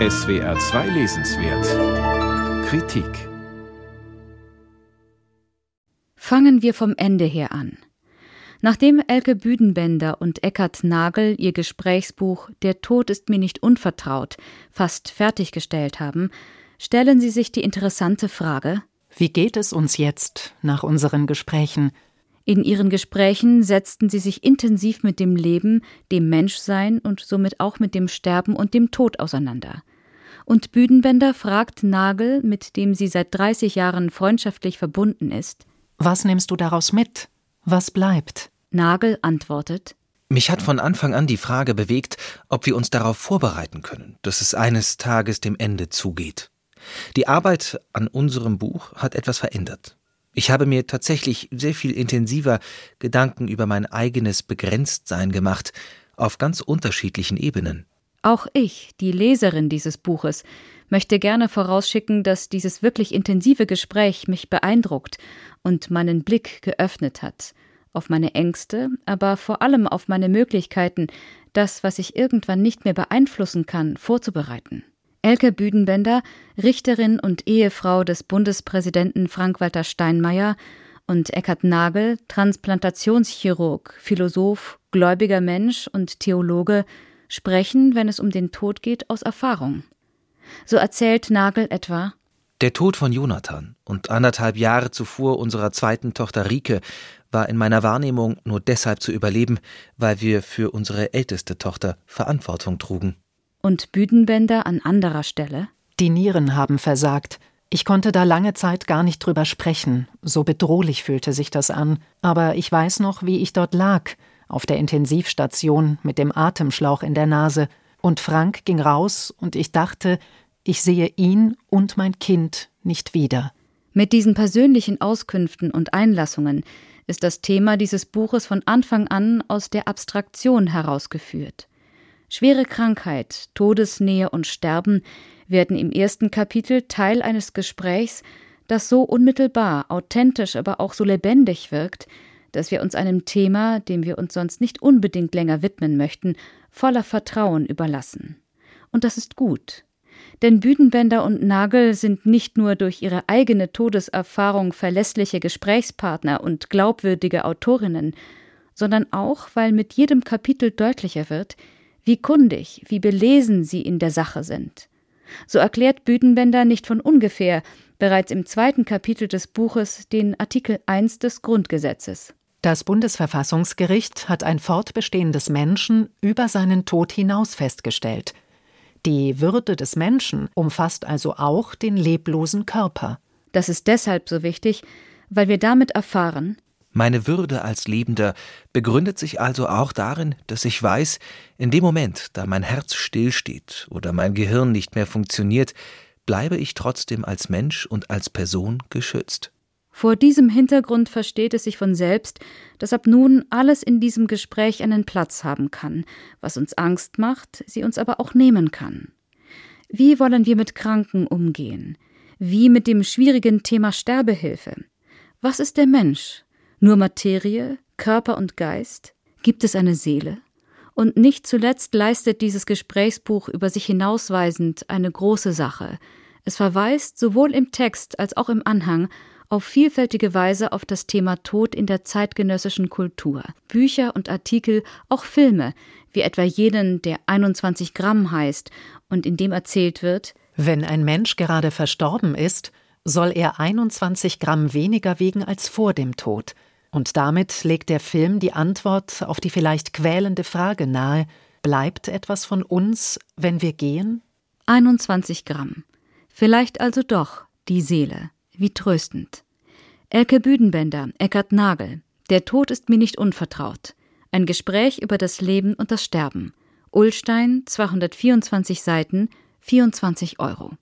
SWR 2 Lesenswert Kritik Fangen wir vom Ende her an. Nachdem Elke Büdenbender und Eckhard Nagel ihr Gesprächsbuch Der Tod ist mir nicht unvertraut fast fertiggestellt haben, stellen sie sich die interessante Frage Wie geht es uns jetzt nach unseren Gesprächen? In ihren Gesprächen setzten sie sich intensiv mit dem Leben, dem Menschsein und somit auch mit dem Sterben und dem Tod auseinander. Und Büdenbender fragt Nagel, mit dem sie seit 30 Jahren freundschaftlich verbunden ist: Was nimmst du daraus mit? Was bleibt? Nagel antwortet: Mich hat von Anfang an die Frage bewegt, ob wir uns darauf vorbereiten können, dass es eines Tages dem Ende zugeht. Die Arbeit an unserem Buch hat etwas verändert. Ich habe mir tatsächlich sehr viel intensiver Gedanken über mein eigenes Begrenztsein gemacht, auf ganz unterschiedlichen Ebenen. Auch ich, die Leserin dieses Buches, möchte gerne vorausschicken, dass dieses wirklich intensive Gespräch mich beeindruckt und meinen Blick geöffnet hat, auf meine Ängste, aber vor allem auf meine Möglichkeiten, das, was ich irgendwann nicht mehr beeinflussen kann, vorzubereiten. Elke Büdenbender, Richterin und Ehefrau des Bundespräsidenten Frank-Walter Steinmeier, und Eckhard Nagel, Transplantationschirurg, Philosoph, gläubiger Mensch und Theologe, sprechen, wenn es um den Tod geht, aus Erfahrung. So erzählt Nagel etwa Der Tod von Jonathan und anderthalb Jahre zuvor unserer zweiten Tochter Rike war in meiner Wahrnehmung nur deshalb zu überleben, weil wir für unsere älteste Tochter Verantwortung trugen. Und Büdenbender an anderer Stelle? Die Nieren haben versagt. Ich konnte da lange Zeit gar nicht drüber sprechen. So bedrohlich fühlte sich das an. Aber ich weiß noch, wie ich dort lag, auf der Intensivstation mit dem Atemschlauch in der Nase. Und Frank ging raus und ich dachte, ich sehe ihn und mein Kind nicht wieder. Mit diesen persönlichen Auskünften und Einlassungen ist das Thema dieses Buches von Anfang an aus der Abstraktion herausgeführt. Schwere Krankheit, Todesnähe und Sterben werden im ersten Kapitel Teil eines Gesprächs, das so unmittelbar, authentisch, aber auch so lebendig wirkt, dass wir uns einem Thema, dem wir uns sonst nicht unbedingt länger widmen möchten, voller Vertrauen überlassen. Und das ist gut. Denn Büdenbender und Nagel sind nicht nur durch ihre eigene Todeserfahrung verlässliche Gesprächspartner und glaubwürdige Autorinnen, sondern auch, weil mit jedem Kapitel deutlicher wird, wie kundig, wie belesen sie in der Sache sind. So erklärt Büdenbender nicht von ungefähr bereits im zweiten Kapitel des Buches den Artikel 1 des Grundgesetzes. Das Bundesverfassungsgericht hat ein Fortbestehen des Menschen über seinen Tod hinaus festgestellt. Die Würde des Menschen umfasst also auch den leblosen Körper. Das ist deshalb so wichtig, weil wir damit erfahren, meine Würde als Lebender begründet sich also auch darin, dass ich weiß, in dem Moment, da mein Herz stillsteht oder mein Gehirn nicht mehr funktioniert, bleibe ich trotzdem als Mensch und als Person geschützt. Vor diesem Hintergrund versteht es sich von selbst, dass ab nun alles in diesem Gespräch einen Platz haben kann, was uns Angst macht, sie uns aber auch nehmen kann. Wie wollen wir mit Kranken umgehen? Wie mit dem schwierigen Thema Sterbehilfe? Was ist der Mensch? Nur Materie, Körper und Geist? Gibt es eine Seele? Und nicht zuletzt leistet dieses Gesprächsbuch über sich hinausweisend eine große Sache. Es verweist sowohl im Text als auch im Anhang auf vielfältige Weise auf das Thema Tod in der zeitgenössischen Kultur. Bücher und Artikel, auch Filme, wie etwa jenen, der 21 Gramm heißt und in dem erzählt wird, wenn ein Mensch gerade verstorben ist, soll er 21 Gramm weniger wiegen als vor dem Tod. Und damit legt der Film die Antwort auf die vielleicht quälende Frage nahe, bleibt etwas von uns, wenn wir gehen? 21 Gramm. Vielleicht also doch die Seele. Wie tröstend. Elke Büdenbender, Eckart Nagel. Der Tod ist mir nicht unvertraut. Ein Gespräch über das Leben und das Sterben. Ullstein, 224 Seiten, 24 Euro.